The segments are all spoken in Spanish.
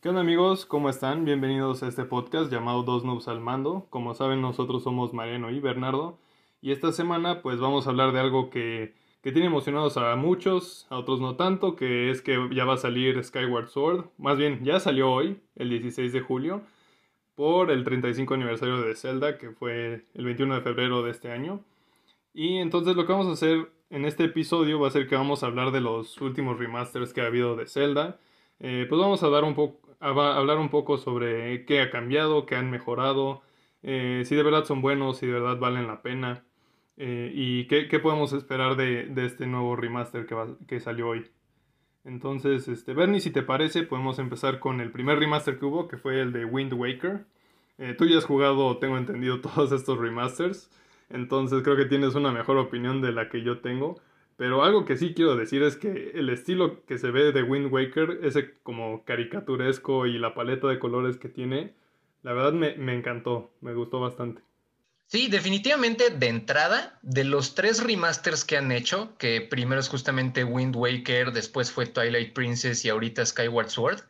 ¿Qué onda amigos? ¿Cómo están? Bienvenidos a este podcast llamado Dos Noobs al Mando. Como saben, nosotros somos Mariano y Bernardo. Y esta semana pues vamos a hablar de algo que, que tiene emocionados a muchos, a otros no tanto, que es que ya va a salir Skyward Sword. Más bien, ya salió hoy, el 16 de julio, por el 35 aniversario de Zelda, que fue el 21 de febrero de este año. Y entonces lo que vamos a hacer en este episodio va a ser que vamos a hablar de los últimos remasters que ha habido de Zelda. Eh, pues vamos a dar un poco hablar un poco sobre qué ha cambiado, qué han mejorado, eh, si de verdad son buenos, si de verdad valen la pena eh, y qué, podemos esperar de, este nuevo remaster que, que salió hoy. Entonces, este, Bernie, si te parece, podemos empezar con el primer remaster que hubo, que fue el de Wind Waker. Eh, tú ya has jugado, tengo entendido, todos estos remasters, entonces creo que tienes una mejor opinión de la que yo tengo. Pero algo que sí quiero decir es que el estilo que se ve de Wind Waker, ese como caricaturesco y la paleta de colores que tiene, la verdad me, me encantó, me gustó bastante. Sí, definitivamente de entrada, de los tres remasters que han hecho, que primero es justamente Wind Waker, después fue Twilight Princess y ahorita Skyward Sword,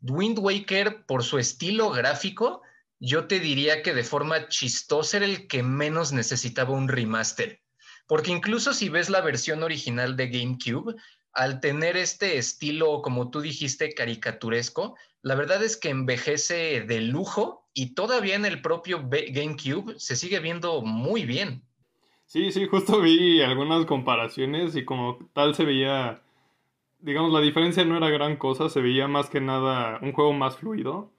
Wind Waker por su estilo gráfico, yo te diría que de forma chistosa era el que menos necesitaba un remaster. Porque incluso si ves la versión original de GameCube, al tener este estilo, como tú dijiste, caricaturesco, la verdad es que envejece de lujo y todavía en el propio GameCube se sigue viendo muy bien. Sí, sí, justo vi algunas comparaciones y como tal se veía, digamos, la diferencia no era gran cosa, se veía más que nada un juego más fluido.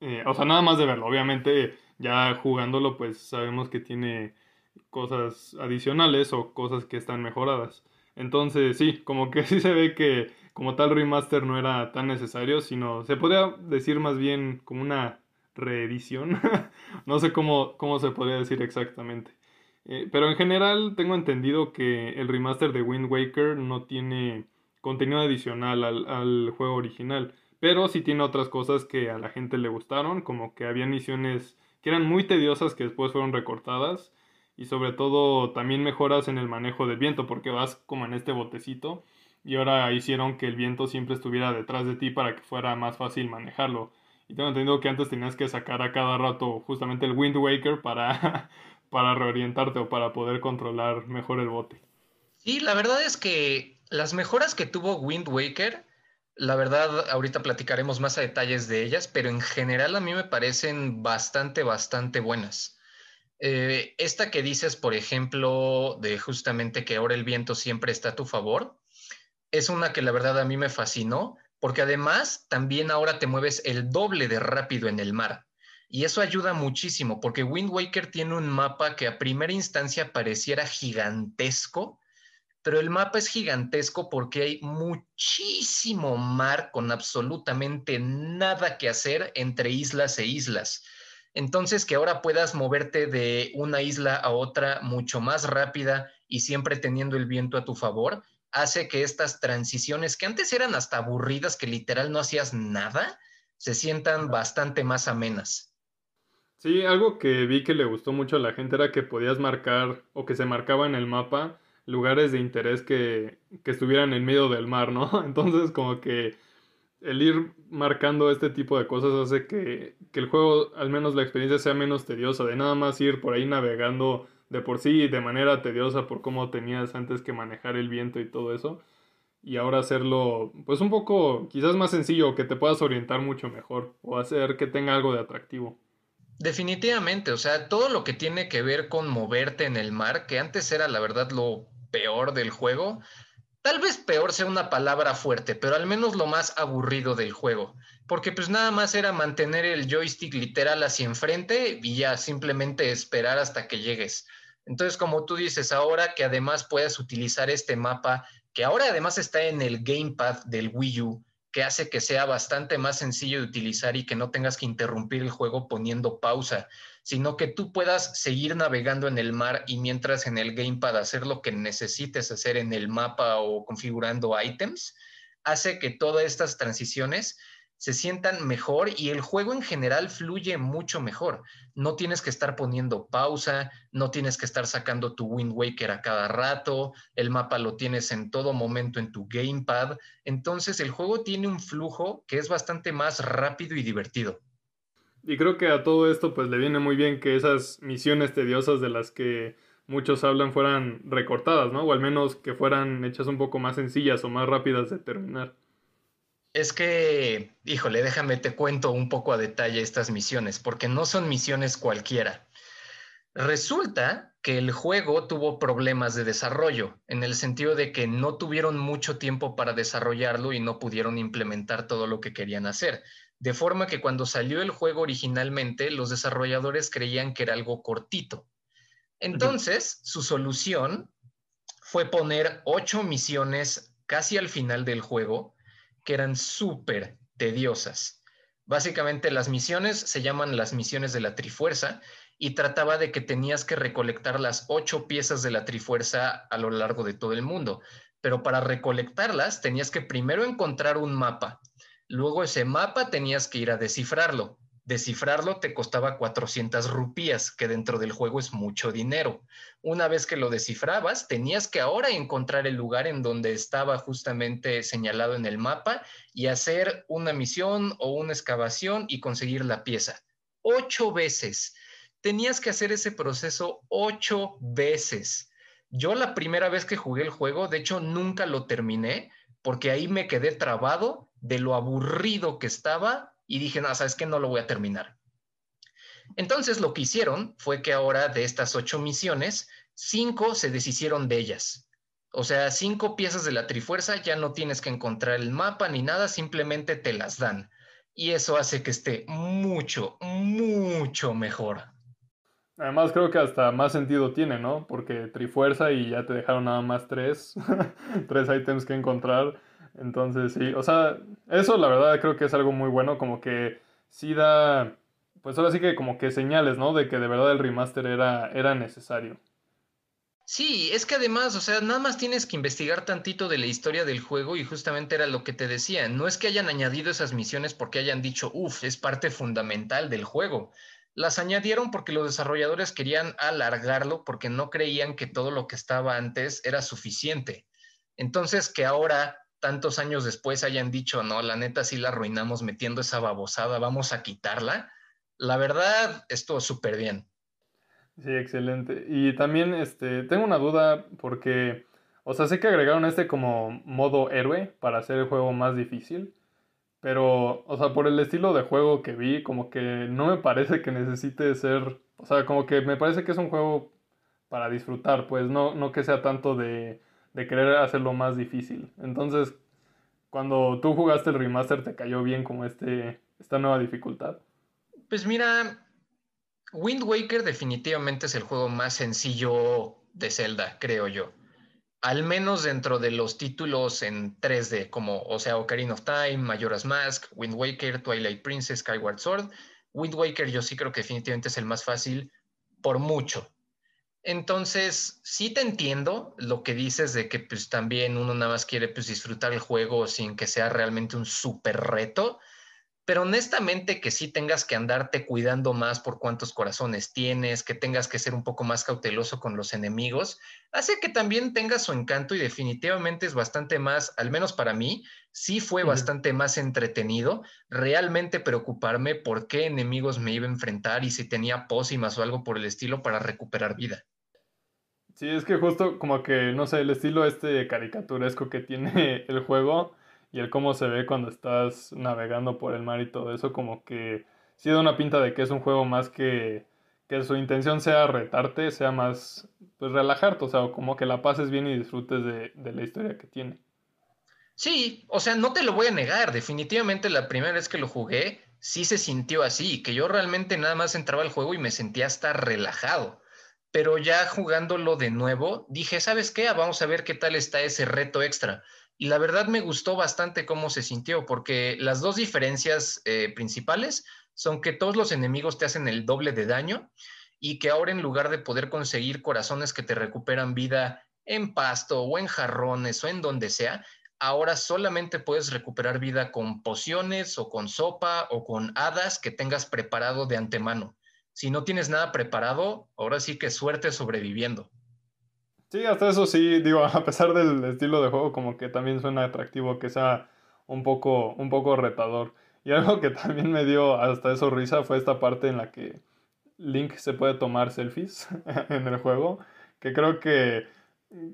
Eh, o sea, nada más de verlo, obviamente ya jugándolo pues sabemos que tiene cosas adicionales o cosas que están mejoradas. Entonces, sí, como que sí se ve que como tal remaster no era tan necesario, sino se podría decir más bien como una reedición. no sé cómo, cómo se podría decir exactamente. Eh, pero en general tengo entendido que el remaster de Wind Waker no tiene contenido adicional al, al juego original. Pero sí tiene otras cosas que a la gente le gustaron, como que había misiones que eran muy tediosas que después fueron recortadas y sobre todo también mejoras en el manejo del viento porque vas como en este botecito y ahora hicieron que el viento siempre estuviera detrás de ti para que fuera más fácil manejarlo. Y tengo entendido que antes tenías que sacar a cada rato justamente el Wind Waker para, para reorientarte o para poder controlar mejor el bote. Sí, la verdad es que las mejoras que tuvo Wind Waker, la verdad ahorita platicaremos más a detalles de ellas, pero en general a mí me parecen bastante, bastante buenas. Eh, esta que dices, por ejemplo, de justamente que ahora el viento siempre está a tu favor, es una que la verdad a mí me fascinó, porque además también ahora te mueves el doble de rápido en el mar. Y eso ayuda muchísimo, porque Wind Waker tiene un mapa que a primera instancia pareciera gigantesco, pero el mapa es gigantesco porque hay muchísimo mar con absolutamente nada que hacer entre islas e islas. Entonces, que ahora puedas moverte de una isla a otra mucho más rápida y siempre teniendo el viento a tu favor, hace que estas transiciones, que antes eran hasta aburridas, que literal no hacías nada, se sientan bastante más amenas. Sí, algo que vi que le gustó mucho a la gente era que podías marcar o que se marcaba en el mapa lugares de interés que, que estuvieran en medio del mar, ¿no? Entonces como que el ir marcando este tipo de cosas hace que, el juego, al menos la experiencia, sea menos tediosa, de nada más ir por ahí navegando de por sí de manera tediosa por cómo tenías antes que manejar el viento y todo eso. Y ahora hacerlo, pues un poco, quizás más sencillo, que te puedas orientar mucho mejor o hacer que tenga algo de atractivo. Definitivamente, o sea, todo lo que tiene que ver con moverte en el mar, que antes era la verdad lo peor del juego, Tal vez peor sea una palabra fuerte, pero al menos lo más aburrido del juego, porque pues nada más era mantener el joystick literal hacia enfrente y ya simplemente esperar hasta que llegues. Entonces, como tú dices, ahora que además puedes utilizar este mapa, que ahora además está en el gamepad del Wii U, que hace que sea bastante más sencillo de utilizar y que no tengas que interrumpir el juego poniendo pausa sino que tú puedas seguir navegando en el mar y mientras en el gamepad hacer lo que necesites hacer en el mapa o configurando items, hace que todas estas transiciones se sientan mejor y el juego en general fluye mucho mejor. No tienes que estar poniendo pausa, no tienes que estar sacando tu Wind Waker a cada rato, el mapa lo tienes en todo momento en tu gamepad. Entonces el juego tiene un flujo que es bastante más rápido y divertido. Y creo que a todo esto pues le viene muy bien que esas misiones tediosas de las que muchos hablan fueran recortadas, ¿no? O al menos que fueran hechas un poco más sencillas o más rápidas de terminar. Es que, híjole, déjame te cuento un poco a detalle estas misiones, porque no son misiones cualquiera. Resulta que el juego tuvo problemas de desarrollo, en el sentido de que no tuvieron mucho tiempo para desarrollarlo y no pudieron implementar todo lo que querían hacer. De forma que cuando salió el juego originalmente, los desarrolladores creían que era algo cortito. Entonces, su solución fue poner ocho misiones casi al final del juego que eran súper tediosas. Básicamente las misiones se llaman las misiones de la Trifuerza y trataba de que tenías que recolectar las ocho piezas de la Trifuerza a lo largo de todo el mundo. Pero para recolectarlas tenías que primero encontrar un mapa. Luego ese mapa tenías que ir a descifrarlo. Descifrarlo te costaba 400 rupías, que dentro del juego es mucho dinero. Una vez que lo descifrabas, tenías que ahora encontrar el lugar en donde estaba justamente señalado en el mapa y hacer una misión o una excavación y conseguir la pieza. Ocho veces. Tenías que hacer ese proceso ocho veces. Yo la primera vez que jugué el juego, de hecho, nunca lo terminé porque ahí me quedé trabado de lo aburrido que estaba y dije, no, sabes que no lo voy a terminar. Entonces lo que hicieron fue que ahora de estas ocho misiones, cinco se deshicieron de ellas. O sea, cinco piezas de la Trifuerza ya no tienes que encontrar el mapa ni nada, simplemente te las dan. Y eso hace que esté mucho, mucho mejor. Además creo que hasta más sentido tiene, ¿no? Porque Trifuerza y ya te dejaron nada más tres, tres ítems que encontrar. Entonces, sí, o sea, eso la verdad creo que es algo muy bueno, como que sí da, pues ahora sí que como que señales, ¿no? De que de verdad el remaster era, era necesario. Sí, es que además, o sea, nada más tienes que investigar tantito de la historia del juego y justamente era lo que te decía. No es que hayan añadido esas misiones porque hayan dicho, uff, es parte fundamental del juego. Las añadieron porque los desarrolladores querían alargarlo porque no creían que todo lo que estaba antes era suficiente. Entonces, que ahora tantos años después hayan dicho, no, la neta sí la arruinamos metiendo esa babosada, vamos a quitarla, la verdad estuvo súper bien. Sí, excelente. Y también este, tengo una duda porque, o sea, sé que agregaron este como modo héroe para hacer el juego más difícil, pero, o sea, por el estilo de juego que vi, como que no me parece que necesite ser, o sea, como que me parece que es un juego para disfrutar, pues no, no que sea tanto de de querer hacerlo más difícil. Entonces, cuando tú jugaste el remaster, ¿te cayó bien como este, esta nueva dificultad? Pues mira, Wind Waker definitivamente es el juego más sencillo de Zelda, creo yo. Al menos dentro de los títulos en 3D, como, o sea, Ocarina of Time, Majora's Mask, Wind Waker, Twilight Princess, Skyward Sword. Wind Waker yo sí creo que definitivamente es el más fácil por mucho. Entonces, sí te entiendo lo que dices de que pues también uno nada más quiere pues disfrutar el juego sin que sea realmente un súper reto, pero honestamente que sí tengas que andarte cuidando más por cuántos corazones tienes, que tengas que ser un poco más cauteloso con los enemigos, hace que también tenga su encanto y definitivamente es bastante más, al menos para mí, sí fue bastante más entretenido realmente preocuparme por qué enemigos me iba a enfrentar y si tenía pócimas o algo por el estilo para recuperar vida. Sí, es que justo como que, no sé, el estilo este caricaturesco que tiene el juego y el cómo se ve cuando estás navegando por el mar y todo eso, como que sí da una pinta de que es un juego más que, que su intención sea retarte, sea más, pues relajarte, o sea, como que la pases bien y disfrutes de, de la historia que tiene. Sí, o sea, no te lo voy a negar, definitivamente la primera vez que lo jugué, sí se sintió así, que yo realmente nada más entraba al juego y me sentía hasta relajado pero ya jugándolo de nuevo, dije, ¿sabes qué? Ah, vamos a ver qué tal está ese reto extra. Y la verdad me gustó bastante cómo se sintió, porque las dos diferencias eh, principales son que todos los enemigos te hacen el doble de daño y que ahora en lugar de poder conseguir corazones que te recuperan vida en pasto o en jarrones o en donde sea, ahora solamente puedes recuperar vida con pociones o con sopa o con hadas que tengas preparado de antemano. Si no tienes nada preparado, ahora sí que suerte sobreviviendo. Sí, hasta eso sí, digo, a pesar del estilo de juego, como que también suena atractivo que sea un poco, un poco retador. Y algo que también me dio hasta eso risa fue esta parte en la que Link se puede tomar selfies en el juego, que creo que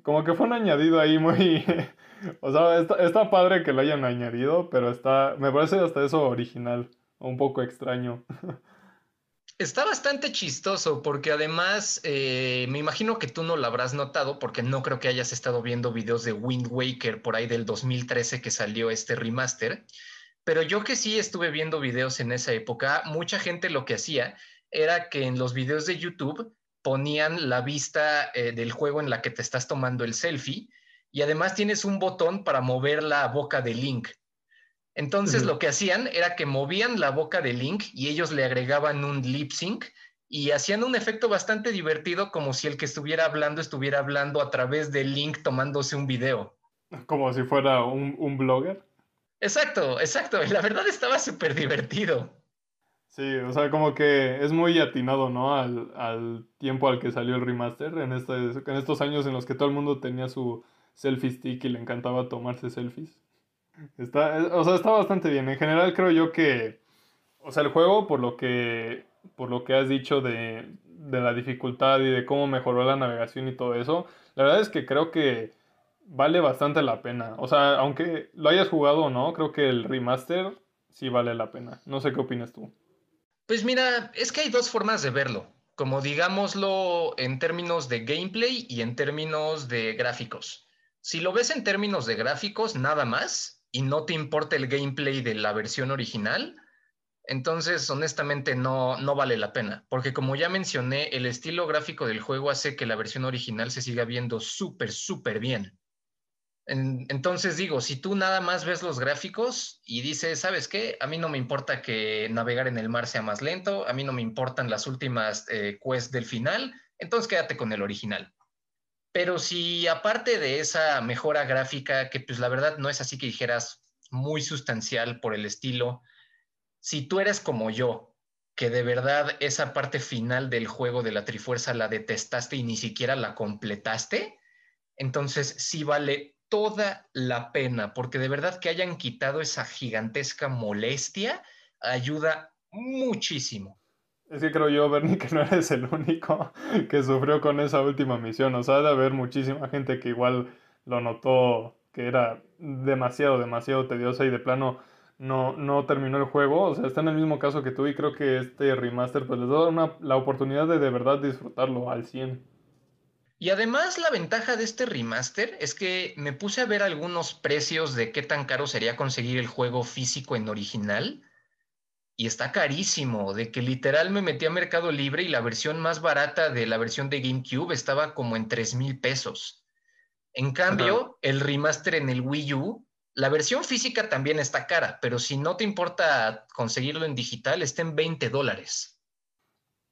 como que fue un añadido ahí muy... o sea, está, está, padre que lo hayan añadido, pero está, me parece hasta eso original, un poco extraño. Está bastante chistoso porque además eh, me imagino que tú no lo habrás notado porque no creo que hayas estado viendo videos de Wind Waker por ahí del 2013 que salió este remaster, pero yo que sí estuve viendo videos en esa época, mucha gente lo que hacía era que en los videos de YouTube ponían la vista eh, del juego en la que te estás tomando el selfie y además tienes un botón para mover la boca de Link. Entonces lo que hacían era que movían la boca de Link y ellos le agregaban un lip sync y hacían un efecto bastante divertido como si el que estuviera hablando estuviera hablando a través de Link tomándose un video. Como si fuera un, un blogger. Exacto, exacto. La verdad estaba súper divertido. Sí, o sea, como que es muy atinado, ¿no? Al, al tiempo al que salió el remaster, en, este, en estos años en los que todo el mundo tenía su selfie stick y le encantaba tomarse selfies. Está, o sea, está bastante bien. En general creo yo que, o sea, el juego, por lo que, por lo que has dicho de, de la dificultad y de cómo mejoró la navegación y todo eso, la verdad es que creo que vale bastante la pena. O sea, aunque lo hayas jugado o no, creo que el remaster sí vale la pena. No sé qué opinas tú. Pues mira, es que hay dos formas de verlo, como digámoslo en términos de gameplay y en términos de gráficos. Si lo ves en términos de gráficos, nada más, y no te importa el gameplay de la versión original, entonces honestamente no, no vale la pena, porque como ya mencioné, el estilo gráfico del juego hace que la versión original se siga viendo súper, súper bien. entonces digo, si tú nada más ves los gráficos y dices, ¿sabes qué? A mí no me importa que navegar en el mar sea más lento, a mí no me importan las últimas eh, quests del final, entonces quédate con el original. Pero si aparte de esa mejora gráfica, que pues la verdad no es así que dijeras muy sustancial por el estilo, si tú eres como yo, que de verdad esa parte final del juego de la Trifuerza la detestaste y ni siquiera la completaste, entonces sí vale toda la pena, porque de verdad que hayan quitado esa gigantesca molestia ayuda muchísimo. Es que creo yo, Bernie, que no eres el único que sufrió con esa última misión. O sea, de haber muchísima gente que igual lo notó que era demasiado, demasiado tediosa y de plano no, no terminó el juego. O sea, está en el mismo caso que tú y creo que este remaster pues les da una, la oportunidad de de verdad disfrutarlo al 100. Y además la ventaja de este remaster es que me puse a ver algunos precios de qué tan caro sería conseguir el juego físico en original y está carísimo, de que literal me metí a Mercado Libre y la versión más barata de la versión de GameCube estaba como en 3 mil pesos. En cambio, el remaster en el Wii U, la versión física también está cara, pero si no te importa conseguirlo en digital, está en 20 dólares.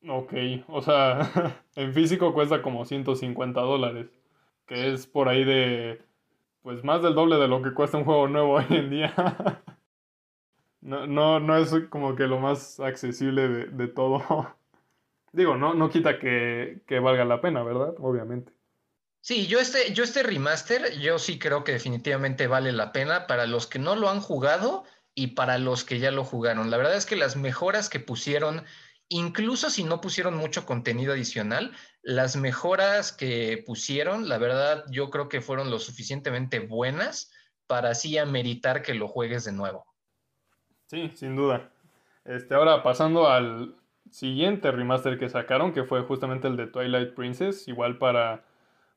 Ok, o sea, en físico cuesta como 150 dólares, que es por ahí de, pues más del doble de lo que cuesta un juego nuevo hoy en día. No, no, no es como que lo más accesible de, todo. Digo, no, no quita que, valga la pena, ¿verdad? Obviamente. Sí, yo este, yo este remaster, yo sí creo que definitivamente vale la pena para los que no lo han jugado y para los que ya lo jugaron. La verdad es que las mejoras que pusieron, incluso si no pusieron mucho contenido adicional, las mejoras que pusieron, la verdad yo creo que fueron lo suficientemente buenas para así ameritar que lo juegues de nuevo. Sí, sin duda. Este, ahora pasando al siguiente remaster que sacaron, que fue justamente el de Twilight Princess, igual para,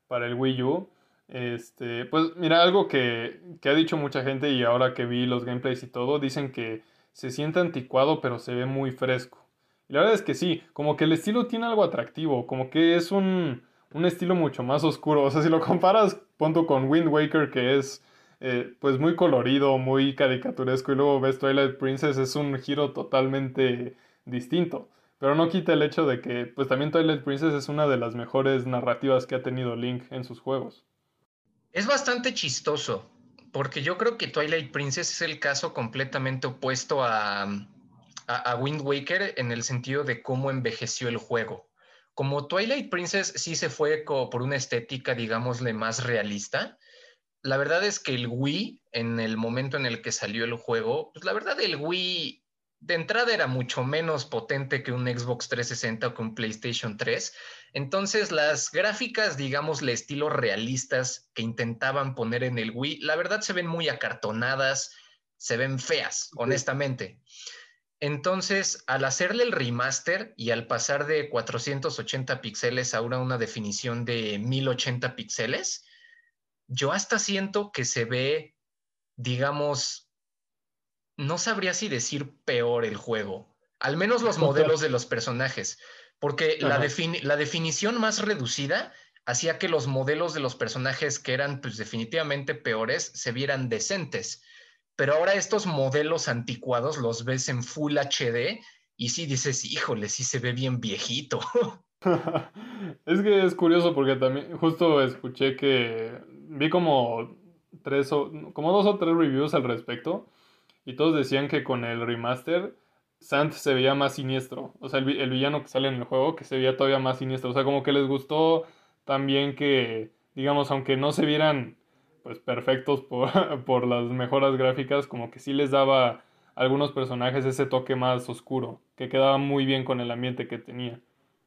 para el Wii U. Este, pues mira, algo que, que ha dicho mucha gente y ahora que vi los gameplays y todo, dicen que se siente anticuado pero se ve muy fresco. Y la verdad es que sí, como que el estilo tiene algo atractivo, como que es un, un estilo mucho más oscuro. O sea, si lo comparas, punto con Wind Waker, que es eh, pues muy colorido, muy caricaturesco y luego ves Twilight Princess es un giro totalmente distinto. Pero no quita el hecho de que pues también Twilight Princess es una de las mejores narrativas que ha tenido Link en sus juegos. Es bastante chistoso porque yo creo que Twilight Princess es el caso completamente opuesto a, a, Wind Waker en el sentido de cómo envejeció el juego. Como Twilight Princess sí se fue por una estética, digámosle, más realista, la verdad es que el Wii, en el momento en el que salió el juego, pues la verdad el Wii de entrada era mucho menos potente que un Xbox 360 o que un PlayStation 3. Entonces las gráficas, digámosle, estilo realistas que intentaban poner en el Wii, la verdad se ven muy acartonadas, se ven feas, honestamente. Entonces, al hacerle el remaster y al pasar de 480 píxeles a una definición de 1080 píxeles, yo hasta siento que se ve, digamos, no sabría si decir peor el juego, al menos los modelos de los personajes, porque la, la, definición más reducida hacía que los modelos de los personajes que eran pues definitivamente peores se vieran decentes, pero ahora estos modelos anticuados los ves en Full HD y sí dices, híjole, sí se ve bien viejito. es que es curioso porque también justo escuché que vi como tres o como dos o tres reviews al respecto y todos decían que con el remaster Sant se veía más siniestro. O sea, el, villano que sale en el juego que se veía todavía más siniestro. O sea, como que les gustó también que, digamos, aunque no se vieran pues perfectos por, por las mejoras gráficas, como que sí les daba a algunos personajes ese toque más oscuro, que quedaba muy bien con el ambiente que tenía.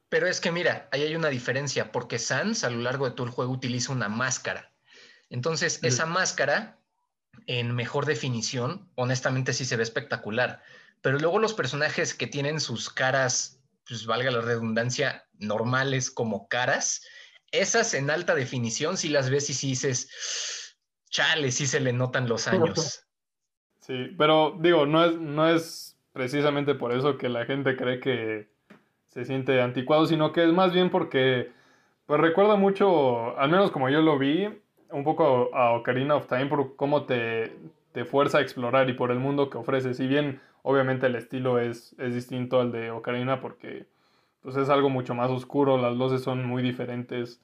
Pero es que mira, ahí hay una diferencia, porque Sans a lo largo de todo el juego utiliza una máscara. Entonces, esa máscara en mejor definición, honestamente sí se ve espectacular. Pero luego los personajes que tienen sus caras, pues valga la redundancia, normales como caras, esas en alta definición, si las ves y si dices, chale, sí se le notan los años. Sí, pero digo, no es, no es precisamente por eso que la gente cree que se siente anticuado, sino que es más bien porque, pues recuerda mucho, al menos como yo lo vi, un poco a Ocarina of Time por cómo te, te fuerza a explorar y por el mundo que ofrece. Si bien obviamente el estilo es, es distinto al de Ocarina porque pues es algo mucho más oscuro, las luces son muy diferentes.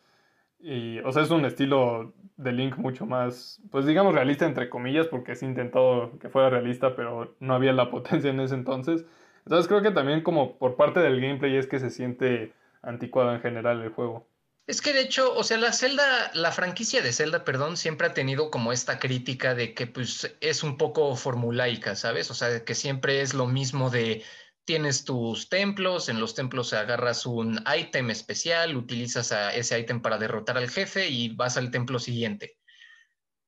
Y, o sea, es un estilo de Link mucho más, pues digamos realista entre comillas, porque se intentó que fuera realista, pero no había la potencia en ese entonces. Entonces creo que también como por parte del gameplay es que se siente anticuado en general el juego. Es que de hecho, o sea, la Zelda, la franquicia de Zelda, perdón, siempre ha tenido como esta crítica de que pues es un poco formulaica, ¿sabes? O sea, que siempre es lo mismo de tienes tus templos, en los templos agarras un ítem especial, utilizas a ese ítem para derrotar al jefe y vas al templo siguiente.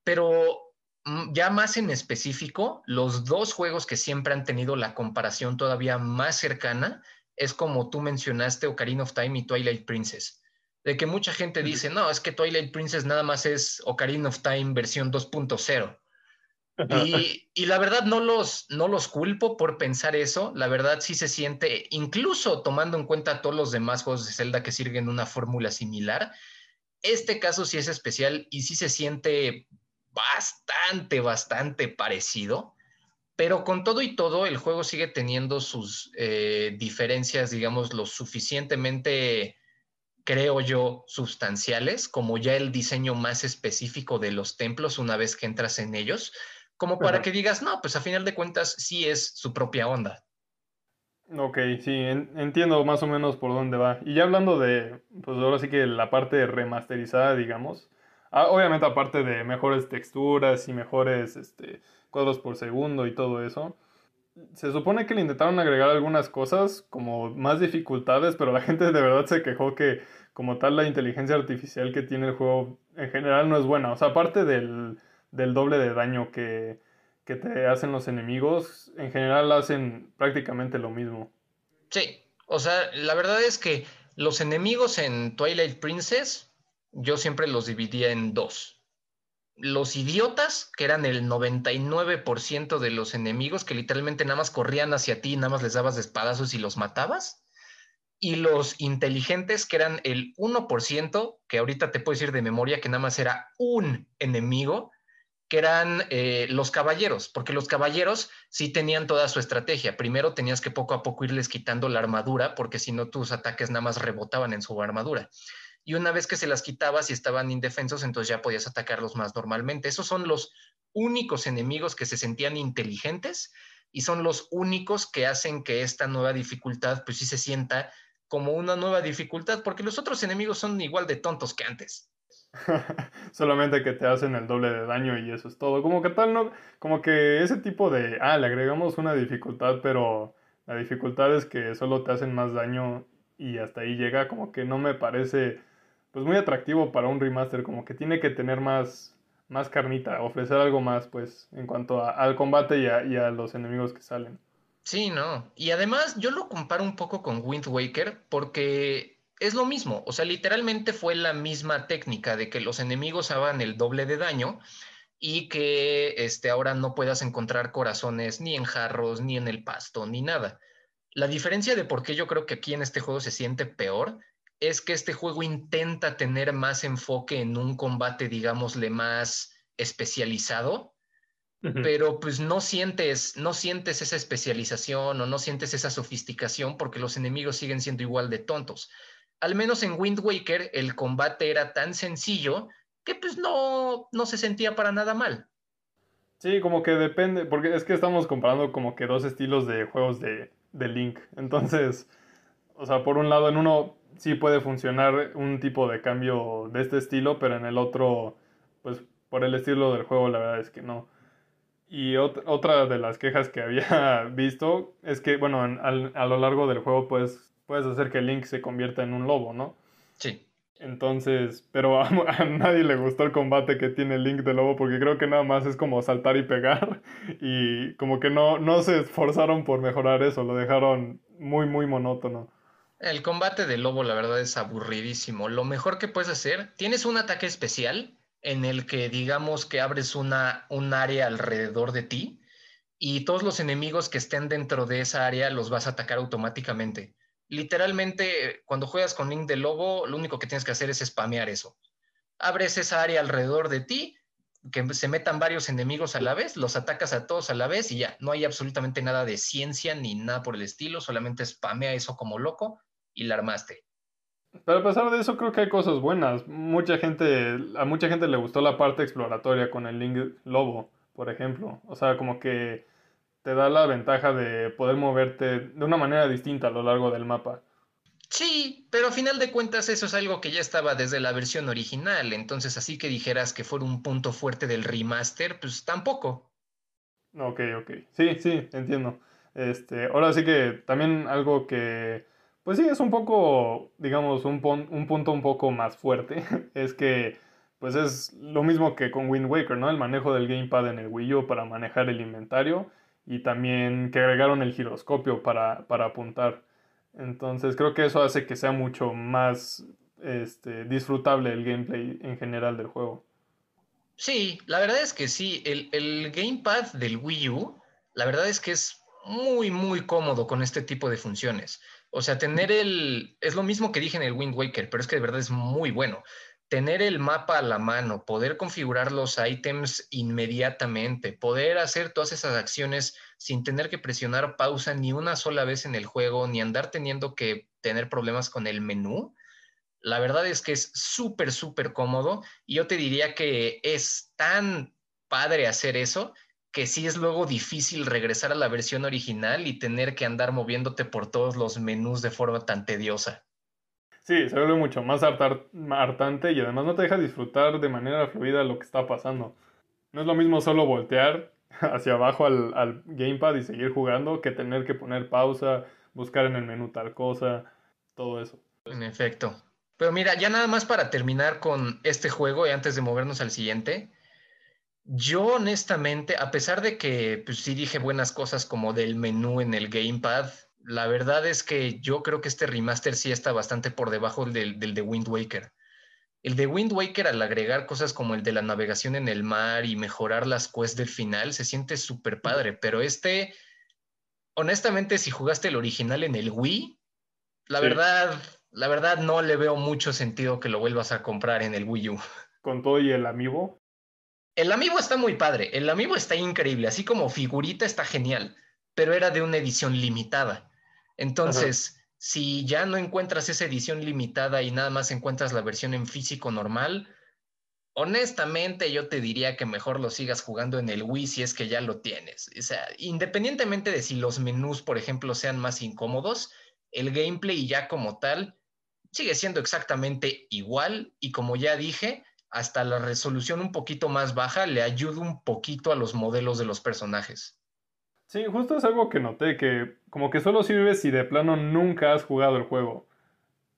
Pero mm, ya más en específico, los dos juegos que siempre han tenido la comparación todavía más cercana es como tú mencionaste Ocarina of Time y Twilight Princess de que mucha gente dice, no, es que Twilight Princess nada más es Ocarina of Time versión 2.0. Y, y, la verdad no los, no los culpo por pensar eso, la verdad sí se siente, incluso tomando en cuenta todos los demás juegos de Zelda que sirven una fórmula similar, este caso sí es especial y sí se siente bastante, bastante parecido, pero con todo y todo el juego sigue teniendo sus eh, diferencias, digamos, lo suficientemente creo yo, sustanciales, como ya el diseño más específico de los templos una vez que entras en ellos, como para que digas, no, pues a final de cuentas sí es su propia onda. Ok, sí, entiendo más o menos por dónde va. Y ya hablando de, pues ahora sí que la parte remasterizada, digamos, ah, obviamente aparte de mejores texturas y mejores este, cuadros por segundo y todo eso, se supone que le intentaron agregar algunas cosas como más dificultades, pero la gente de verdad se quejó que como tal la inteligencia artificial que tiene el juego en general no es buena. O sea, aparte del, doble de daño que, que te hacen los enemigos, en general hacen prácticamente lo mismo. Sí, o sea, la verdad es que los enemigos en Twilight Princess yo siempre los dividía en dos los idiotas, que eran el 99% de los enemigos, que literalmente nada más corrían hacia ti nada más les dabas espadazos y los matabas. Y los inteligentes, que eran el 1%, que ahorita te puedo decir de memoria que nada más era un enemigo, que eran eh, los caballeros, porque los caballeros sí tenían toda su estrategia. Primero tenías que poco a poco irles quitando la armadura, porque si no tus ataques nada más rebotaban en su armadura. Y una vez que se las quitabas y estaban indefensos, entonces ya podías atacarlos más normalmente. Esos son los únicos enemigos que se sentían inteligentes y son los únicos que hacen que esta nueva dificultad pues sí se sienta como una nueva dificultad, porque los otros enemigos son igual de tontos que antes. Solamente que te hacen el doble de daño y eso es todo. Como que tal, no, como que ese tipo de, ah, le agregamos una dificultad, pero la dificultad es que solo te hacen más daño y hasta ahí llega, como que no me parece, pues muy atractivo para un remaster, como que tiene que tener más, más carnita, ofrecer algo más, pues, en cuanto al combate y a los enemigos que salen. Sí, no. Y además yo lo comparo un poco con Wind Waker porque es lo mismo. O sea, literalmente fue la misma técnica de que los enemigos hagan el doble de daño y que este, ahora no puedas encontrar corazones ni en jarros, ni en el pasto, ni nada. La diferencia de por qué yo creo que aquí en este juego se siente peor es que este juego intenta tener más enfoque en un combate, digámosle, más especializado pero pues no sientes, no sientes esa especialización o no sientes esa sofisticación porque los enemigos siguen siendo igual de tontos. Al menos en Wind Waker el combate era tan sencillo que pues no, no se sentía para nada mal. Sí, como que depende, porque es que estamos comparando como que dos estilos de juegos de, de Link. Entonces, o sea, por un lado en uno sí puede funcionar un tipo de cambio de este estilo, pero en el otro, pues por el estilo del juego la verdad es que no. Y otra de las quejas que había visto es que, bueno, a lo largo del juego puedes, puedes hacer que Link se convierta en un lobo, ¿no? Sí. Entonces, pero a, nadie le gustó el combate que tiene Link de lobo porque creo que nada más es como saltar y pegar y como que no, no se esforzaron por mejorar eso, lo dejaron muy, muy monótono. El combate de lobo, la verdad, es aburridísimo. Lo mejor que puedes hacer, tienes un ataque especial en el que digamos que abres una, un área alrededor de ti y todos los enemigos que estén dentro de esa área los vas a atacar automáticamente. Literalmente, cuando juegas con Link de Lobo, lo único que tienes que hacer es spamear eso. Abres esa área alrededor de ti, que se metan varios enemigos a la vez, los atacas a todos a la vez y ya, no hay absolutamente nada de ciencia ni nada por el estilo, solamente spamea eso como loco y la armaste. Pero a pesar de eso, creo que hay cosas buenas. Mucha gente, a mucha gente le gustó la parte exploratoria con el Link Lobo, por ejemplo. O sea, como que te da la ventaja de poder moverte de una manera distinta a lo largo del mapa. Sí, pero a final de cuentas eso es algo que ya estaba desde la versión original, entonces así que dijeras que fuera un punto fuerte del remaster, pues tampoco. Ok, ok. Sí, sí, entiendo. Este, ahora sí que también algo que pues sí, es un poco, digamos, un, un punto un poco más fuerte. es que, pues es lo mismo que con Wind Waker, ¿no? El manejo del gamepad en el Wii U para manejar el inventario y también que agregaron el giroscopio para, para apuntar. Entonces creo que eso hace que sea mucho más este, disfrutable el gameplay en general del juego. Sí, la verdad es que sí, el, el gamepad del Wii U, la verdad es que es muy, muy cómodo con este tipo de funciones. O sea, tener el, es lo mismo que dije en el Wind Waker, pero es que de verdad es muy bueno. Tener el mapa a la mano, poder configurar los ítems inmediatamente, poder hacer todas esas acciones sin tener que presionar pausa ni una sola vez en el juego, ni andar teniendo que tener problemas con el menú. La verdad es que es súper, súper cómodo y yo te diría que es tan padre hacer eso que sí es luego difícil regresar a la versión original y tener que andar moviéndote por todos los menús de forma tan tediosa. Sí, se vuelve mucho más hartante y además no te deja disfrutar de manera fluida lo que está pasando. No es lo mismo solo voltear hacia abajo al, al gamepad y seguir jugando que tener que poner pausa, buscar en el menú tal cosa, todo eso. En efecto. Pero mira, ya nada más para terminar con este juego y antes de movernos al siguiente, yo honestamente, a pesar de que pues, sí dije buenas cosas como del menú en el gamepad, la verdad es que yo creo que este remaster sí está bastante por debajo del, del de Wind Waker. El de Wind Waker al agregar cosas como el de la navegación en el mar y mejorar las quests del final se siente súper padre, pero este, honestamente, si jugaste el original en el Wii, la verdad, la verdad no le veo mucho sentido que lo vuelvas a comprar en el Wii U. Con todo y el amiibo, el amiibo está muy padre, el amiibo está increíble, así como figurita está genial, pero era de una edición limitada. Entonces, Si ya no encuentras esa edición limitada y nada más encuentras la versión en físico normal, honestamente yo te diría que mejor lo sigas jugando en el Wii si es que ya lo tienes. O sea, independientemente de si los menús, por ejemplo, sean más incómodos, el gameplay ya como tal sigue siendo exactamente igual y como ya dije, hasta la resolución un poquito más baja le ayuda un poquito a los modelos de los personajes. Sí, justo es algo que noté, que como que solo sirve si de plano nunca has jugado el juego.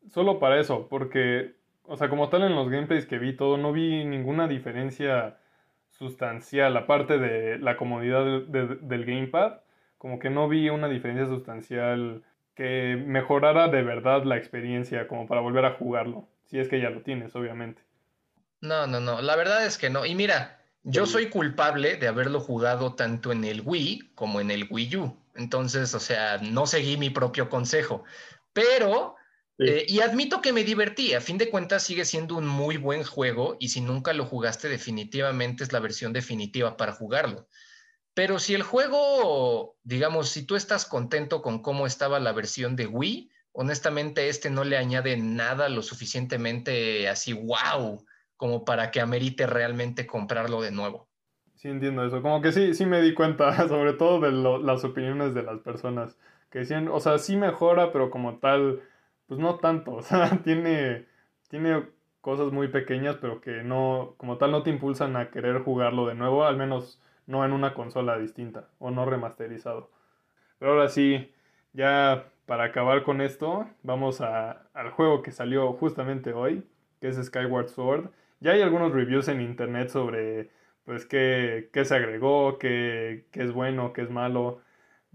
Solo para eso, porque, o sea, como tal en los gameplays que vi todo, no vi ninguna diferencia sustancial, aparte de la comodidad del gamepad, como que no vi una diferencia sustancial que mejorara de verdad la experiencia como para volver a jugarlo, si es que ya lo tienes, obviamente. No, no, no, la verdad es que no. Y mira, yo soy culpable de haberlo jugado tanto en el Wii como en el Wii U. Entonces, o sea, no seguí mi propio consejo. Pero, eh, y admito que me divertí. A fin de cuentas, sigue siendo un muy buen juego y si nunca lo jugaste, definitivamente es la versión definitiva para jugarlo. Pero si el juego, digamos, si tú estás contento con cómo estaba la versión de Wii, honestamente este no le añade nada lo suficientemente así, wow como para que amerite realmente comprarlo de nuevo. Sí, entiendo eso. Como que sí, sí me di cuenta, sobre todo de las opiniones de las personas, que decían, o sea, sí mejora, pero como tal, pues no tanto. O sea, tiene, tiene cosas muy pequeñas, pero que no, como tal, no te impulsan a querer jugarlo de nuevo, al menos no en una consola distinta o no remasterizado. Pero ahora sí, ya para acabar con esto, vamos al juego que salió justamente hoy, que es Skyward Sword. Ya hay algunos reviews en internet sobre pues qué, se agregó, qué, es bueno, qué es malo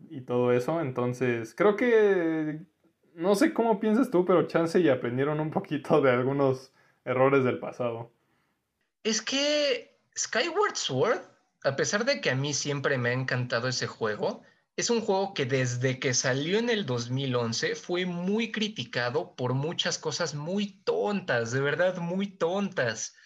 y todo eso. Entonces, creo que no sé cómo piensas tú, pero chance y aprendieron un poquito de algunos errores del pasado. Es que Skyward Sword, a pesar de que a mí siempre me ha encantado ese juego, es un juego que desde que salió en el 2011 fue muy criticado por muchas cosas muy tontas, de verdad muy tontas.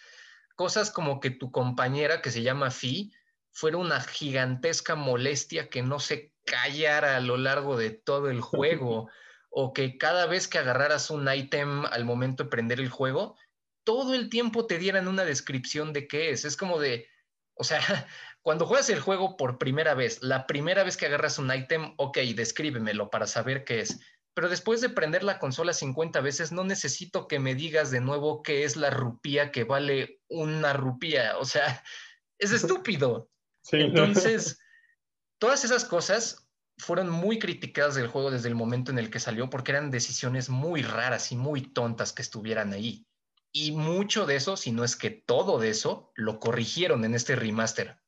Cosas como que tu compañera que se llama Fi fuera una gigantesca molestia que no se callara a lo largo de todo el juego o que cada vez que agarraras un ítem al momento de prender el juego, todo el tiempo te dieran una descripción de qué es. Es como de, o sea, cuando juegas el juego por primera vez, la primera vez que agarras un ítem, ok, descríbemelo para saber qué es. Pero después de prender la consola 50 veces, no necesito que me digas de nuevo qué es la rupía que vale una rupía. O sea, es estúpido. Entonces, todas esas cosas fueron muy criticadas del juego desde el momento en el que salió porque eran decisiones muy raras y muy tontas que estuvieran ahí. Y mucho de eso, si no es que todo de eso, lo corrigieron en este remaster.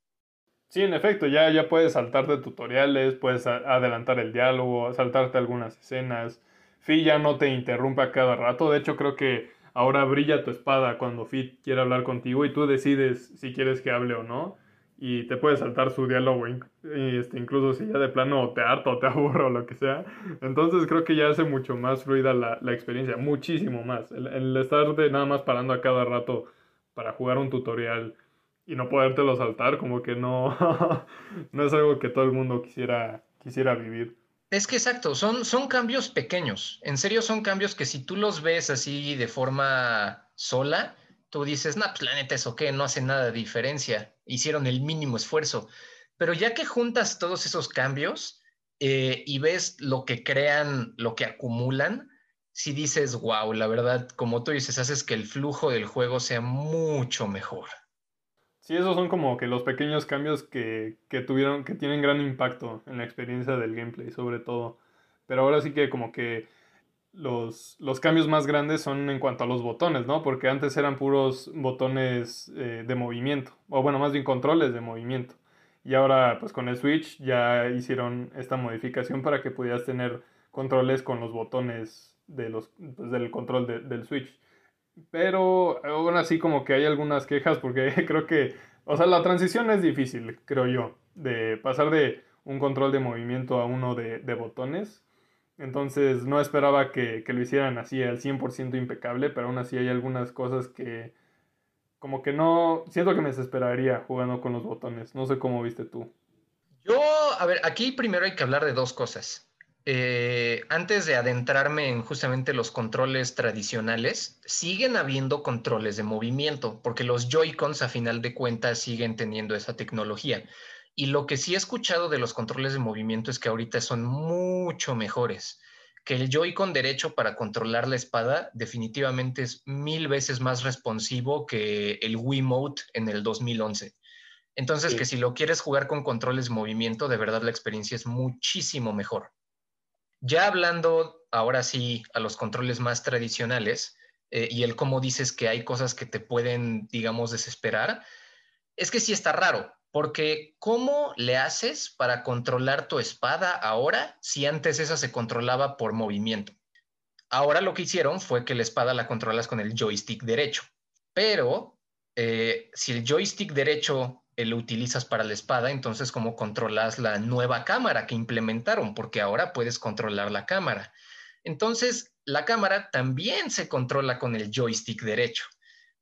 Sí, en efecto, ya, ya puedes saltarte tutoriales, puedes adelantar el diálogo, saltarte algunas escenas. Fi ya no te interrumpe a cada rato. De hecho, creo que ahora brilla tu espada cuando Fi quiere hablar contigo y tú decides si quieres que hable o no y te puede saltar su diálogo, este, incluso si ya de plano te harto o te aburro o lo que sea. Entonces creo que ya hace mucho más fluida la, la experiencia, muchísimo más. El, estar de nada más parando a cada rato para jugar un tutorial y no podértelo saltar, como que no, no es algo que todo el mundo quisiera, quisiera vivir. Es que exacto, son, son cambios pequeños. En serio, son cambios que si tú los ves así de forma sola, tú dices, no, pues la eso que no hace nada de diferencia, hicieron el mínimo esfuerzo. Pero ya que juntas todos esos cambios eh, y ves lo que crean, lo que acumulan, si dices, wow, la verdad, como tú dices, haces que el flujo del juego sea mucho mejor. Sí, esos son como que los pequeños cambios que, que tuvieron, que tienen gran impacto en la experiencia del gameplay, sobre todo. Pero ahora sí que como que los, los, cambios más grandes son en cuanto a los botones, ¿no? Porque antes eran puros botones eh, de movimiento, o bueno, más bien controles de movimiento. Y ahora, pues con el Switch ya hicieron esta modificación para que pudieras tener controles con los botones de los, pues, del control del Switch. Pero aún así como que hay algunas quejas porque creo que, o sea, la transición es difícil, creo yo, de pasar de un control de movimiento a uno de, botones entonces no esperaba que, lo hicieran así al 100% impecable, pero aún así hay algunas cosas que como que no, siento que me desesperaría jugando con los botones. No sé cómo viste tú. Yo, a ver, aquí primero hay que hablar de dos cosas. Eh, antes de adentrarme en justamente los controles tradicionales, siguen habiendo controles de movimiento, porque los Joy-Cons a final de cuentas siguen teniendo esa tecnología. Y lo que sí he escuchado de los controles de movimiento es que ahorita son mucho mejores, que el Joy-Con derecho para controlar la espada definitivamente es mil veces más responsivo que el Wiimote en el 2011. Entonces, que si lo quieres jugar con controles de movimiento, de verdad la experiencia es muchísimo mejor. Ya hablando ahora sí a los controles más tradicionales eh, y el cómo dices que hay cosas que te pueden, digamos, desesperar, es que sí está raro, porque ¿cómo le haces para controlar tu espada ahora si antes esa se controlaba por movimiento? Ahora lo que hicieron fue que la espada la controlas con el joystick derecho, pero eh, si el joystick derecho lo utilizas para la espada, entonces cómo controlas la nueva cámara que implementaron, porque ahora puedes controlar la cámara. Entonces, la cámara también se controla con el joystick derecho,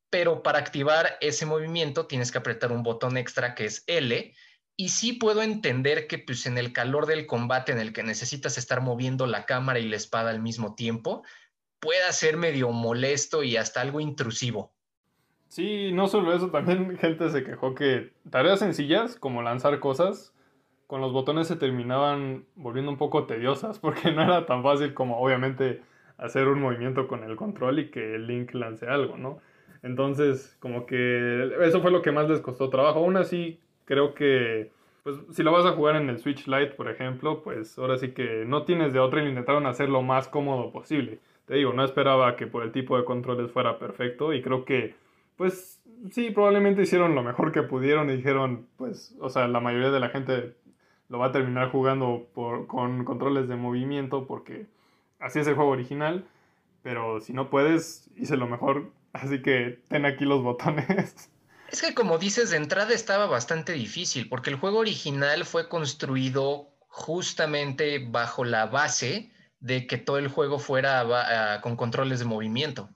pero para activar ese movimiento tienes que apretar un botón extra que es L. Y sí puedo entender que pues, en el calor del combate en el que necesitas estar moviendo la cámara y la espada al mismo tiempo, pueda ser medio molesto y hasta algo intrusivo. Sí, no solo eso, también gente se quejó que tareas sencillas como lanzar cosas con los botones se terminaban volviendo un poco tediosas porque no era tan fácil como obviamente hacer un movimiento con el control y que el Link lance algo, ¿no? Entonces, como que eso fue lo que más les costó trabajo. Aún así, creo que pues si lo vas a jugar en el Switch Lite, por ejemplo, pues ahora sí que no tienes de otra y intentaron hacer lo más cómodo posible. Te digo, no esperaba que por el tipo de controles fuera perfecto y creo que pues sí, probablemente hicieron lo mejor que pudieron y dijeron, pues, o sea, la mayoría de la gente lo va a terminar jugando con controles de movimiento porque así es el juego original, pero si no puedes, hice lo mejor, así que ten aquí los botones. Es que como dices, de entrada estaba bastante difícil porque el juego original fue construido justamente bajo la base de que todo el juego fuera con controles de movimiento.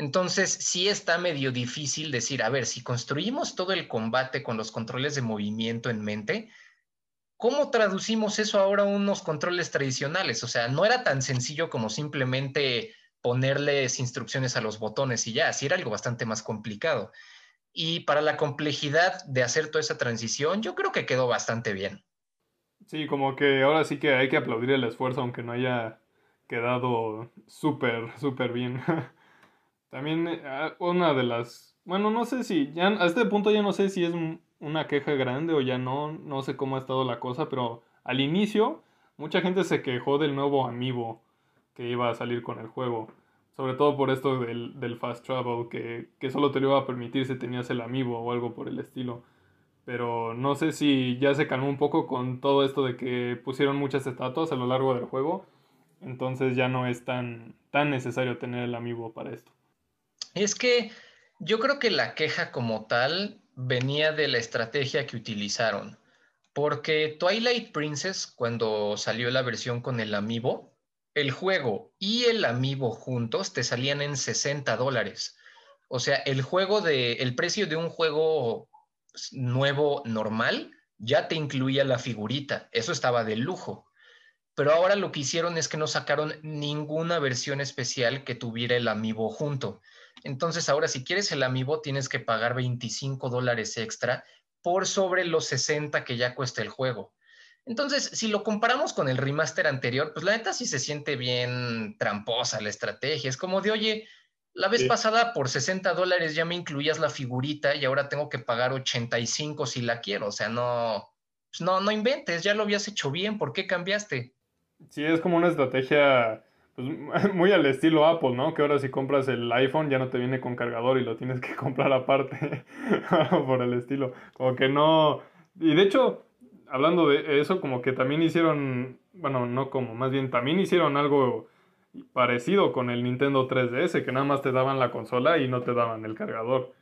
Entonces, sí está medio difícil decir, a ver, si construimos todo el combate con los controles de movimiento en mente, ¿cómo traducimos eso ahora a unos controles tradicionales? O sea, no era tan sencillo como simplemente ponerles instrucciones a los botones y ya, así era algo bastante más complicado. Y para la complejidad de hacer toda esa transición, yo creo que quedó bastante bien. Sí, como que ahora sí que hay que aplaudir el esfuerzo, aunque no haya quedado súper, súper bien. También eh, ah, una de las, bueno, no sé si, ya a este punto ya no sé si es una queja grande o ya no, no sé cómo ha estado la cosa, pero al inicio mucha gente se quejó del nuevo amiibo que iba a salir con el juego. Sobre todo por esto del, del fast travel, que, que, solo te lo iba a permitir si tenías el amiibo o algo por el estilo. Pero no sé si ya se calmó un poco con todo esto de que pusieron muchas estatuas a lo largo del juego. Entonces ya no es tan, tan necesario tener el amiibo para esto. Es que yo creo que la queja como tal venía de la estrategia que utilizaron, porque Twilight Princess, cuando salió la versión con el amiibo, el juego y el amiibo juntos te salían en 60 dólares. O sea, el juego de, el precio de un juego nuevo normal ya te incluía la figurita. Eso estaba de lujo. Pero ahora lo que hicieron es que no sacaron ninguna versión especial que tuviera el amiibo junto. Entonces ahora si quieres el amiibo tienes que pagar 25 dólares extra por sobre los 60 que ya cuesta el juego. Entonces, si lo comparamos con el remaster anterior, pues la neta sí se siente bien tramposa la estrategia. Es como de, oye, la vez pasada por 60 dólares ya me incluías la figurita y ahora tengo que pagar 85 si la quiero. O sea, no, pues no, no inventes, ya lo habías hecho bien, ¿por qué cambiaste? Sí, es como una estrategia pues, muy al estilo Apple, ¿no? Que ahora si compras el iPhone ya no te viene con cargador y lo tienes que comprar aparte, por el estilo. Como que no... Y de hecho, hablando de eso, como que también hicieron, bueno, no como, más bien también hicieron algo parecido con el Nintendo 3DS, que nada más te daban la consola y no te daban el cargador.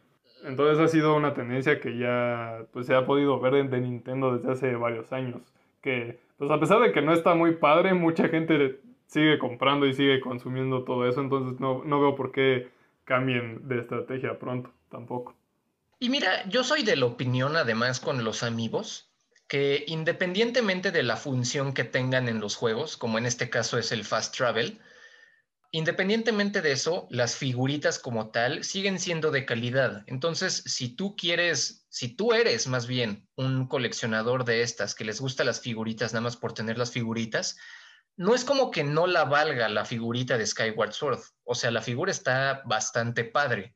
Entonces ha sido una tendencia que ya pues, se ha podido ver de Nintendo desde hace varios años. Que pues a pesar de que no está muy padre, mucha gente sigue comprando y sigue consumiendo todo eso, entonces no, no veo por qué cambien de estrategia pronto, tampoco. Y mira, yo soy de la opinión, además, con los amigos, que independientemente de la función que tengan en los juegos, como en este caso es el fast travel, independientemente de eso, las figuritas como tal siguen siendo de calidad. Entonces, si tú quieres, si tú eres más bien un coleccionador de estas que les gusta las figuritas nada más por tener las figuritas, no es como que no la valga la figurita de Skyward Sword. O sea, la figura está bastante padre.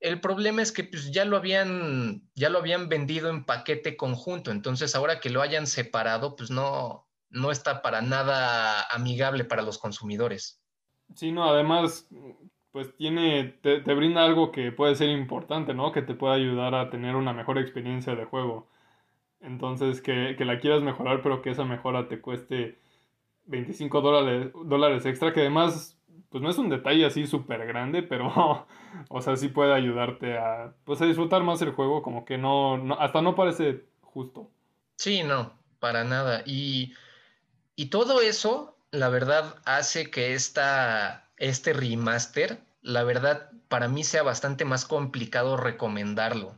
El problema es que pues, ya, lo habían, ya lo habían vendido en paquete conjunto, entonces ahora que lo hayan separado, pues no, no está para nada amigable para los consumidores. Sí, no, además, pues tiene, te, brinda algo que puede ser importante, ¿no? Que te puede ayudar a tener una mejor experiencia de juego. Entonces, que, la quieras mejorar, pero que esa mejora te cueste 25 dólares, dólares extra, que además, pues no es un detalle así súper grande, pero, o sea, sí puede ayudarte a, pues a disfrutar más el juego, como que no, no hasta no parece justo. Sí, no, para nada. Y, y todo eso la verdad hace que esta, este remaster, la verdad, para mí sea bastante más complicado recomendarlo.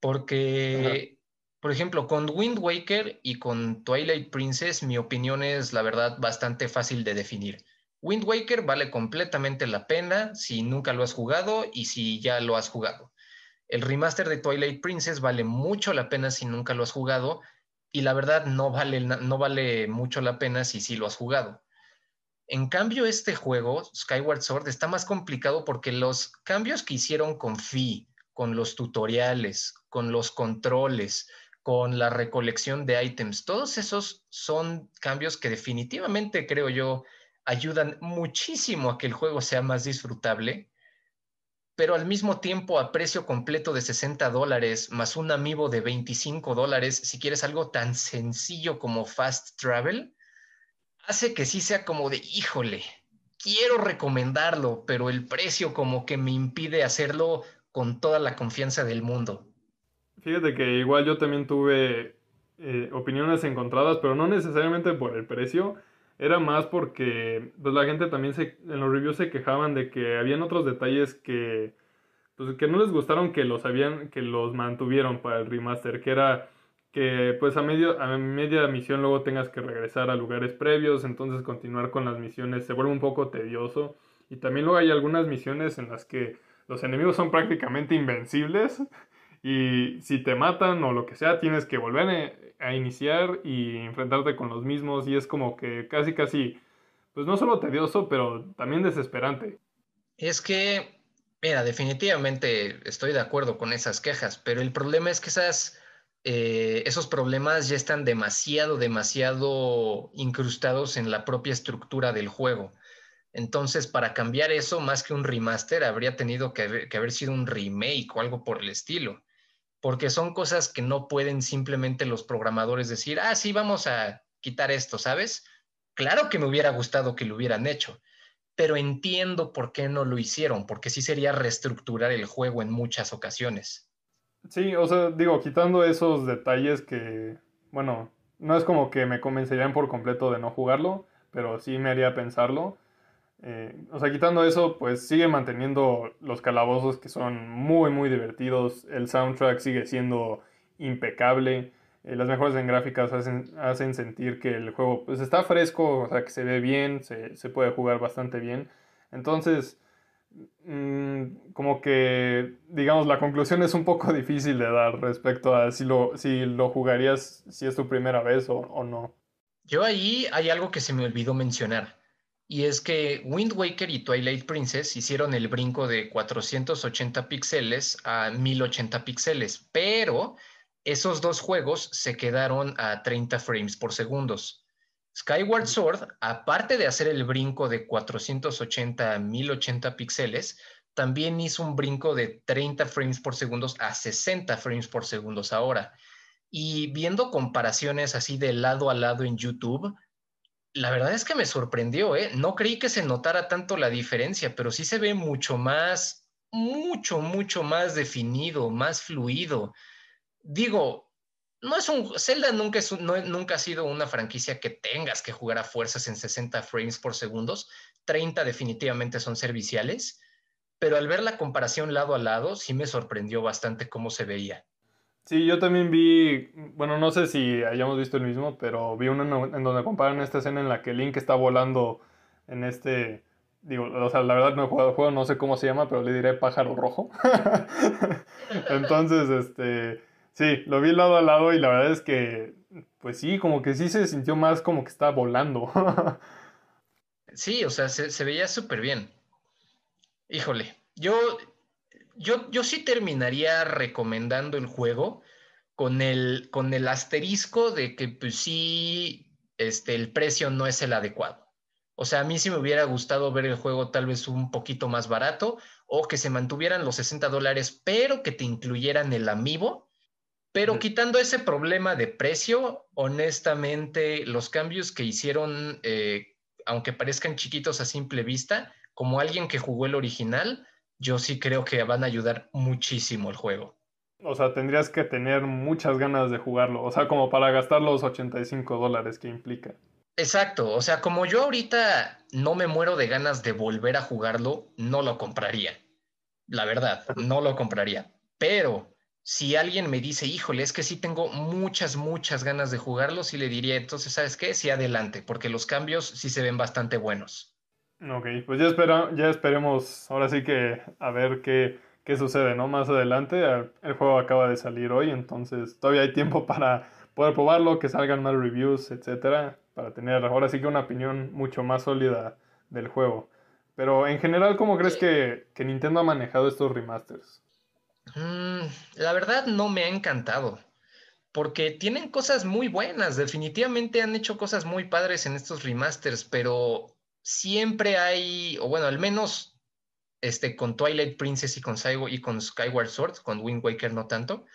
Porque, por ejemplo, con Wind Waker y con Twilight Princess, mi opinión es, la verdad, bastante fácil de definir. Wind Waker vale completamente la pena si nunca lo has jugado y si ya lo has jugado. El remaster de Twilight Princess vale mucho la pena si nunca lo has jugado y la verdad no vale, no vale mucho la pena si sí lo has jugado. En cambio, este juego, Skyward Sword, está más complicado porque los cambios que hicieron con Fi, con los tutoriales, con los controles, con la recolección de ítems, todos esos son cambios que definitivamente creo yo ayudan muchísimo a que el juego sea más disfrutable pero al mismo tiempo a precio completo de 60 dólares más un amiibo de 25 dólares, si quieres algo tan sencillo como Fast Travel, hace que sí sea como de, híjole, quiero recomendarlo, pero el precio como que me impide hacerlo con toda la confianza del mundo. Fíjate que igual yo también tuve eh, opiniones encontradas, pero no necesariamente por el precio, era más porque pues la gente también se, en los reviews se quejaban de que habían otros detalles que pues que no les gustaron que los habían que los mantuvieron para el remaster, que era que pues a medio a media misión luego tengas que regresar a lugares previos, entonces continuar con las misiones se vuelve un poco tedioso. Y también luego hay algunas misiones en las que los enemigos son prácticamente invencibles y si te matan o lo que sea tienes que volver a iniciar y enfrentarte con los mismos y es como que casi casi, pues no solo tedioso, pero también desesperante. Es que, mira, definitivamente estoy de acuerdo con esas quejas, pero el problema es que esas, eh, esos problemas ya están demasiado, demasiado incrustados en la propia estructura del juego. Entonces, para cambiar eso, más que un remaster, habría tenido que haber sido un remake o algo por el estilo porque son cosas que no pueden simplemente los programadores decir, ah, sí, vamos a quitar esto, ¿sabes? Claro que me hubiera gustado que lo hubieran hecho, pero entiendo por qué no lo hicieron, porque sí sería reestructurar el juego en muchas ocasiones. Sí, o sea, digo, quitando esos detalles que, bueno, no es como que me convencerían por completo de no jugarlo, pero sí me haría pensarlo. Eh, o sea, quitando eso, pues sigue manteniendo los calabozos que son muy, muy divertidos. El soundtrack sigue siendo impecable. Eh, las mejoras en gráficas hacen, hacen, sentir que el juego pues, está fresco, o sea, que se ve bien, se, se puede jugar bastante bien. Entonces, mm, como que, digamos, la conclusión es un poco difícil de dar respecto a si lo, si lo jugarías, si es tu primera vez o, o no. Yo ahí hay algo que se me olvidó mencionar y es que Wind Waker y Twilight Princess hicieron el brinco de 480 píxeles a 1080 píxeles, pero esos dos juegos se quedaron a 30 frames por segundo. Skyward Sword, aparte de hacer el brinco de 480 a 1080 píxeles, también hizo un brinco de 30 frames por segundo a 60 frames por segundo ahora. Y viendo comparaciones así de lado a lado en YouTube, la verdad es que me sorprendió, ¿eh? No creí que se notara tanto la diferencia, pero sí se ve mucho más, mucho, mucho más definido, más fluido. Digo, no es un, Zelda nunca, es nunca ha sido una franquicia que tengas que jugar a fuerzas en 60 frames por segundos, 30 definitivamente son serviciales, pero al ver la comparación lado a lado, sí me sorprendió bastante cómo se veía. Sí, yo también vi, bueno, no sé si hayamos visto el mismo, pero vi uno en donde comparan esta escena en la que Link está volando en este, digo, o sea, la verdad no he jugado el juego, no sé cómo se llama, pero le diré pájaro rojo. Entonces, este, sí, lo vi lado a lado y la verdad es que, pues sí, como que sí se sintió más como que está volando. sí, o sea, se, se veía súper bien. Híjole, yo yo, yo sí terminaría recomendando el juego con el, con el asterisco de que pues sí, este, el precio no es el adecuado. O sea, a mí sí me hubiera gustado ver el juego tal vez un poquito más barato o que se mantuvieran los 60 dólares, pero que te incluyeran el amiibo. Pero quitando ese problema de precio, honestamente, los cambios que hicieron, eh, aunque parezcan chiquitos a simple vista, como alguien que jugó el original, yo sí creo que van a ayudar muchísimo el juego. O sea, tendrías que tener muchas ganas de jugarlo, o sea, como para gastar los 85 dólares que implica. Exacto, o sea, como yo ahorita no me muero de ganas de volver a jugarlo, no lo compraría. La verdad, no lo compraría. Pero si alguien me dice, híjole, es que sí tengo muchas, muchas ganas de jugarlo, sí le diría, entonces, ¿sabes qué? Sí, adelante, porque los cambios sí se ven bastante buenos. Ok, pues ya, espera, ya esperemos ahora sí que a ver qué, qué sucede, ¿no? Más adelante, el juego acaba de salir hoy, entonces todavía hay tiempo para poder probarlo, que salgan más reviews, etcétera, para tener ahora sí que una opinión mucho más sólida del juego. Pero en general, ¿cómo crees que, que Nintendo ha manejado estos remasters? Mm, la verdad no me ha encantado, porque tienen cosas muy buenas, definitivamente han hecho cosas muy padres en estos remasters, pero siempre hay, o bueno, al menos este, con Twilight Princess y con, y con Skyward Sword, con Wind Waker no tanto,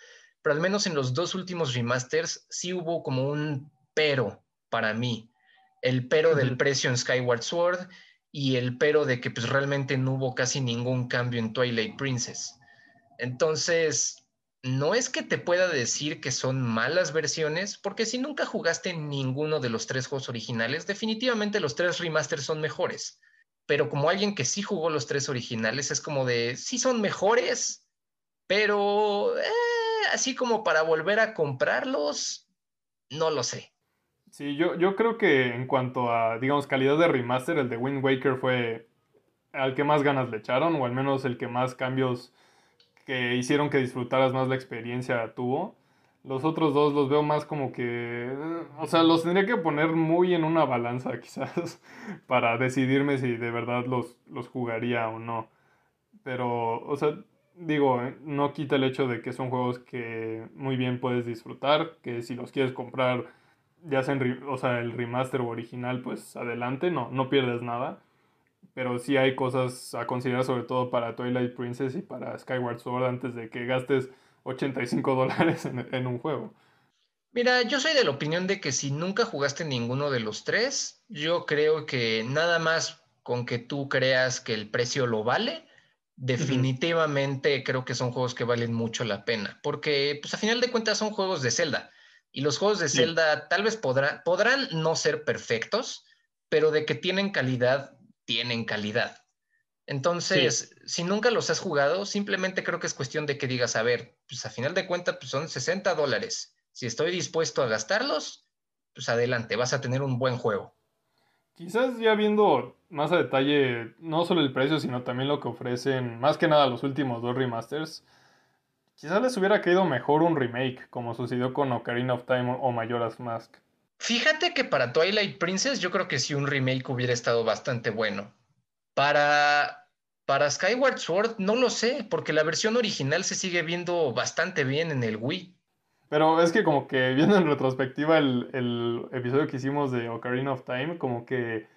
pero al menos en los dos últimos remasters sí hubo como un pero para mí. El pero del precio en Skyward Sword y el pero de que pues realmente no hubo casi ningún cambio en Twilight Princess. Entonces, no es que te pueda decir que son malas versiones, porque si nunca jugaste ninguno de los tres juegos originales, definitivamente los tres remasters son mejores. Pero como alguien que sí jugó los tres originales, es como de, sí son mejores, pero eh, así como para volver a comprarlos, no lo sé. Sí, yo, yo creo que en cuanto a, digamos, calidad de remaster, el de Wind Waker fue al que más ganas le echaron, o al menos el que más cambios que hicieron que disfrutaras más la experiencia tuvo. Los otros dos los veo más como que, o sea, los tendría que poner muy en una balanza quizás para decidirme si de verdad los, los jugaría o no. Pero, o sea, digo, no quita el hecho de que son juegos que muy bien puedes disfrutar, que si los quieres comprar, ya sea, o sea el remaster o original, pues adelante, no, no pierdes nada pero sí hay cosas a considerar sobre todo para Twilight Princess y para Skyward Sword antes de que gastes 85 dólares en, un juego. Mira, yo soy de la opinión de que si nunca jugaste ninguno de los tres, yo creo que nada más con que tú creas que el precio lo vale, definitivamente creo que son juegos que valen mucho la pena, porque pues a final de cuentas son juegos de Zelda y los juegos de Zelda tal vez podrán no ser perfectos, pero de que tienen calidad tienen calidad. Entonces, si nunca los has jugado, simplemente creo que es cuestión de que digas, a ver, pues a final de cuentas, pues son 60 dólares. Si estoy dispuesto a gastarlos, pues adelante, vas a tener un buen juego. Quizás ya viendo más a detalle, no solo el precio, sino también lo que ofrecen, más que nada los últimos dos remasters, quizás les hubiera caído mejor un remake, como sucedió con Ocarina of Time o Majora's Mask. Fíjate que para Twilight Princess yo creo que sí un remake hubiera estado bastante bueno. Para, para Skyward Sword no lo sé, porque la versión original se sigue viendo bastante bien en el Wii. Pero es que como que viendo en retrospectiva el, el episodio que hicimos de Ocarina of Time, como que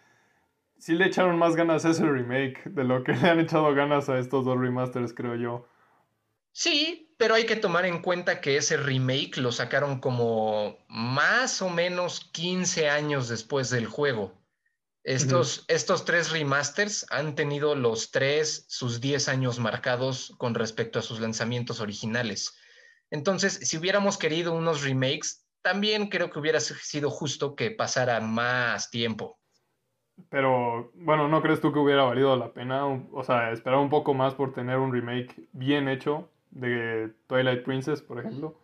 sí le echaron más ganas a ese remake de lo que le han echado ganas a estos dos remasters, creo yo. Sí, pero hay que tomar en cuenta que ese remake lo sacaron como más o menos 15 años después del juego. Estos, estos tres remasters han tenido los tres sus 10 años marcados con respecto a sus lanzamientos originales. Entonces, si hubiéramos querido unos remakes, también creo que hubiera sido justo que pasara más tiempo. Pero, bueno, ¿no crees tú que hubiera valido la pena? O sea, esperar un poco más por tener un remake bien hecho de Twilight Princess, por ejemplo.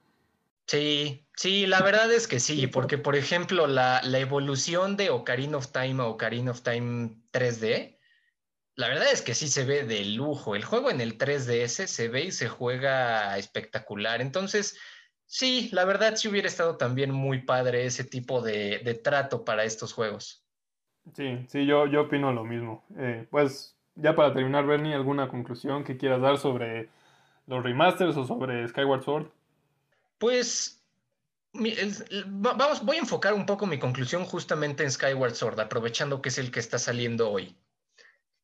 Sí, sí, la verdad es que sí, porque por ejemplo la, la evolución de Ocarina of Time a Ocarina of Time 3D, la verdad es que sí se ve de lujo. El juego en el 3DS se ve y se juega espectacular. Entonces, sí, la verdad sí hubiera estado también muy padre ese tipo de, de trato para estos juegos. Sí, sí, yo, yo opino lo mismo. Eh, pues ya para terminar, Bernie, ¿alguna conclusión que quieras dar sobre los remasters o sobre Skyward Sword? Pues vamos, voy a enfocar un poco mi conclusión justamente en Skyward Sword, aprovechando que es el que está saliendo hoy.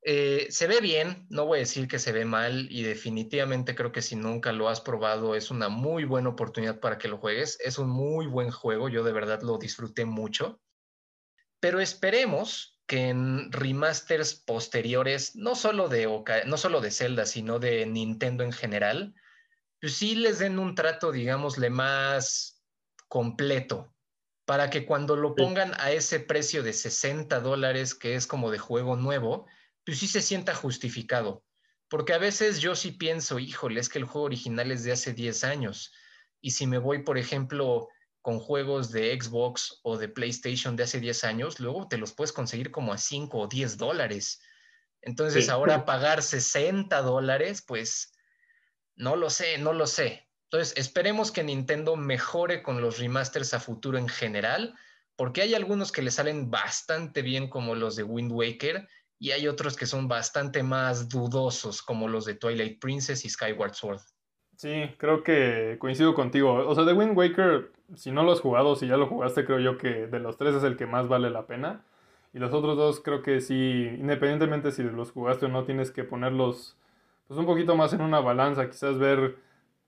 Eh, se ve bien, no voy a decir que se ve mal y definitivamente creo que si nunca lo has probado es una muy buena oportunidad para que lo juegues. Es un muy buen juego, yo de verdad lo disfruté mucho. Pero esperemos que en remasters posteriores, no solo de, no solo de Zelda, sino de Nintendo en general, pues sí les den un trato, digámosle, más completo, para que cuando lo pongan a ese precio de 60 dólares, que es como de juego nuevo, pues sí se sienta justificado. Porque a veces yo sí pienso, híjole, es que el juego original es de hace 10 años. Y si me voy, por ejemplo, con juegos de Xbox o de PlayStation de hace 10 años, luego te los puedes conseguir como a 5 o 10 dólares. Entonces ahora pagar 60 dólares, pues no lo sé, no lo sé. Entonces, esperemos que Nintendo mejore con los remasters a futuro en general, porque hay algunos que le salen bastante bien como los de Wind Waker y hay otros que son bastante más dudosos como los de Twilight Princess y Skyward Sword. Sí, creo que coincido contigo. O sea, de Wind Waker, si no lo has jugado, si ya lo jugaste, creo yo que de los tres es el que más vale la pena. Y los otros dos creo que sí, independientemente si los jugaste o no, tienes que ponerlos pues un poquito más en una balanza, quizás ver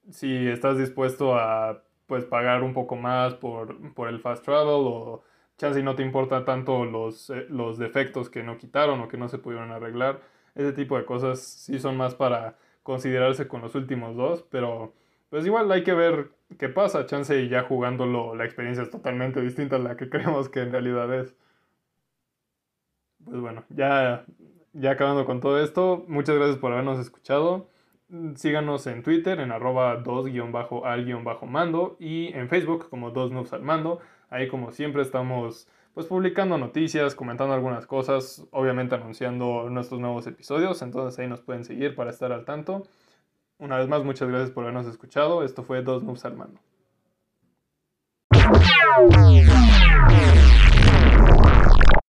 si estás dispuesto a pues pagar un poco más por, por el fast travel o chance y no te importa tanto los, eh, los defectos que no quitaron o que no se pudieron arreglar. Ese tipo de cosas sí son más para considerarse con los últimos dos, pero pues igual hay que ver qué pasa. Chance y ya jugándolo la experiencia es totalmente distinta a la que creemos que en realidad es. Pues bueno, ya ya acabando con todo esto, muchas gracias por habernos escuchado. Síganos en Twitter en arroba 2-al-mando y en Facebook como 2 al mando. Ahí como siempre estamos pues publicando noticias, comentando algunas cosas, obviamente anunciando nuestros nuevos episodios, entonces ahí nos pueden seguir para estar al tanto. Una vez más, muchas gracias por habernos escuchado. Esto fue Dos Moves al Mano.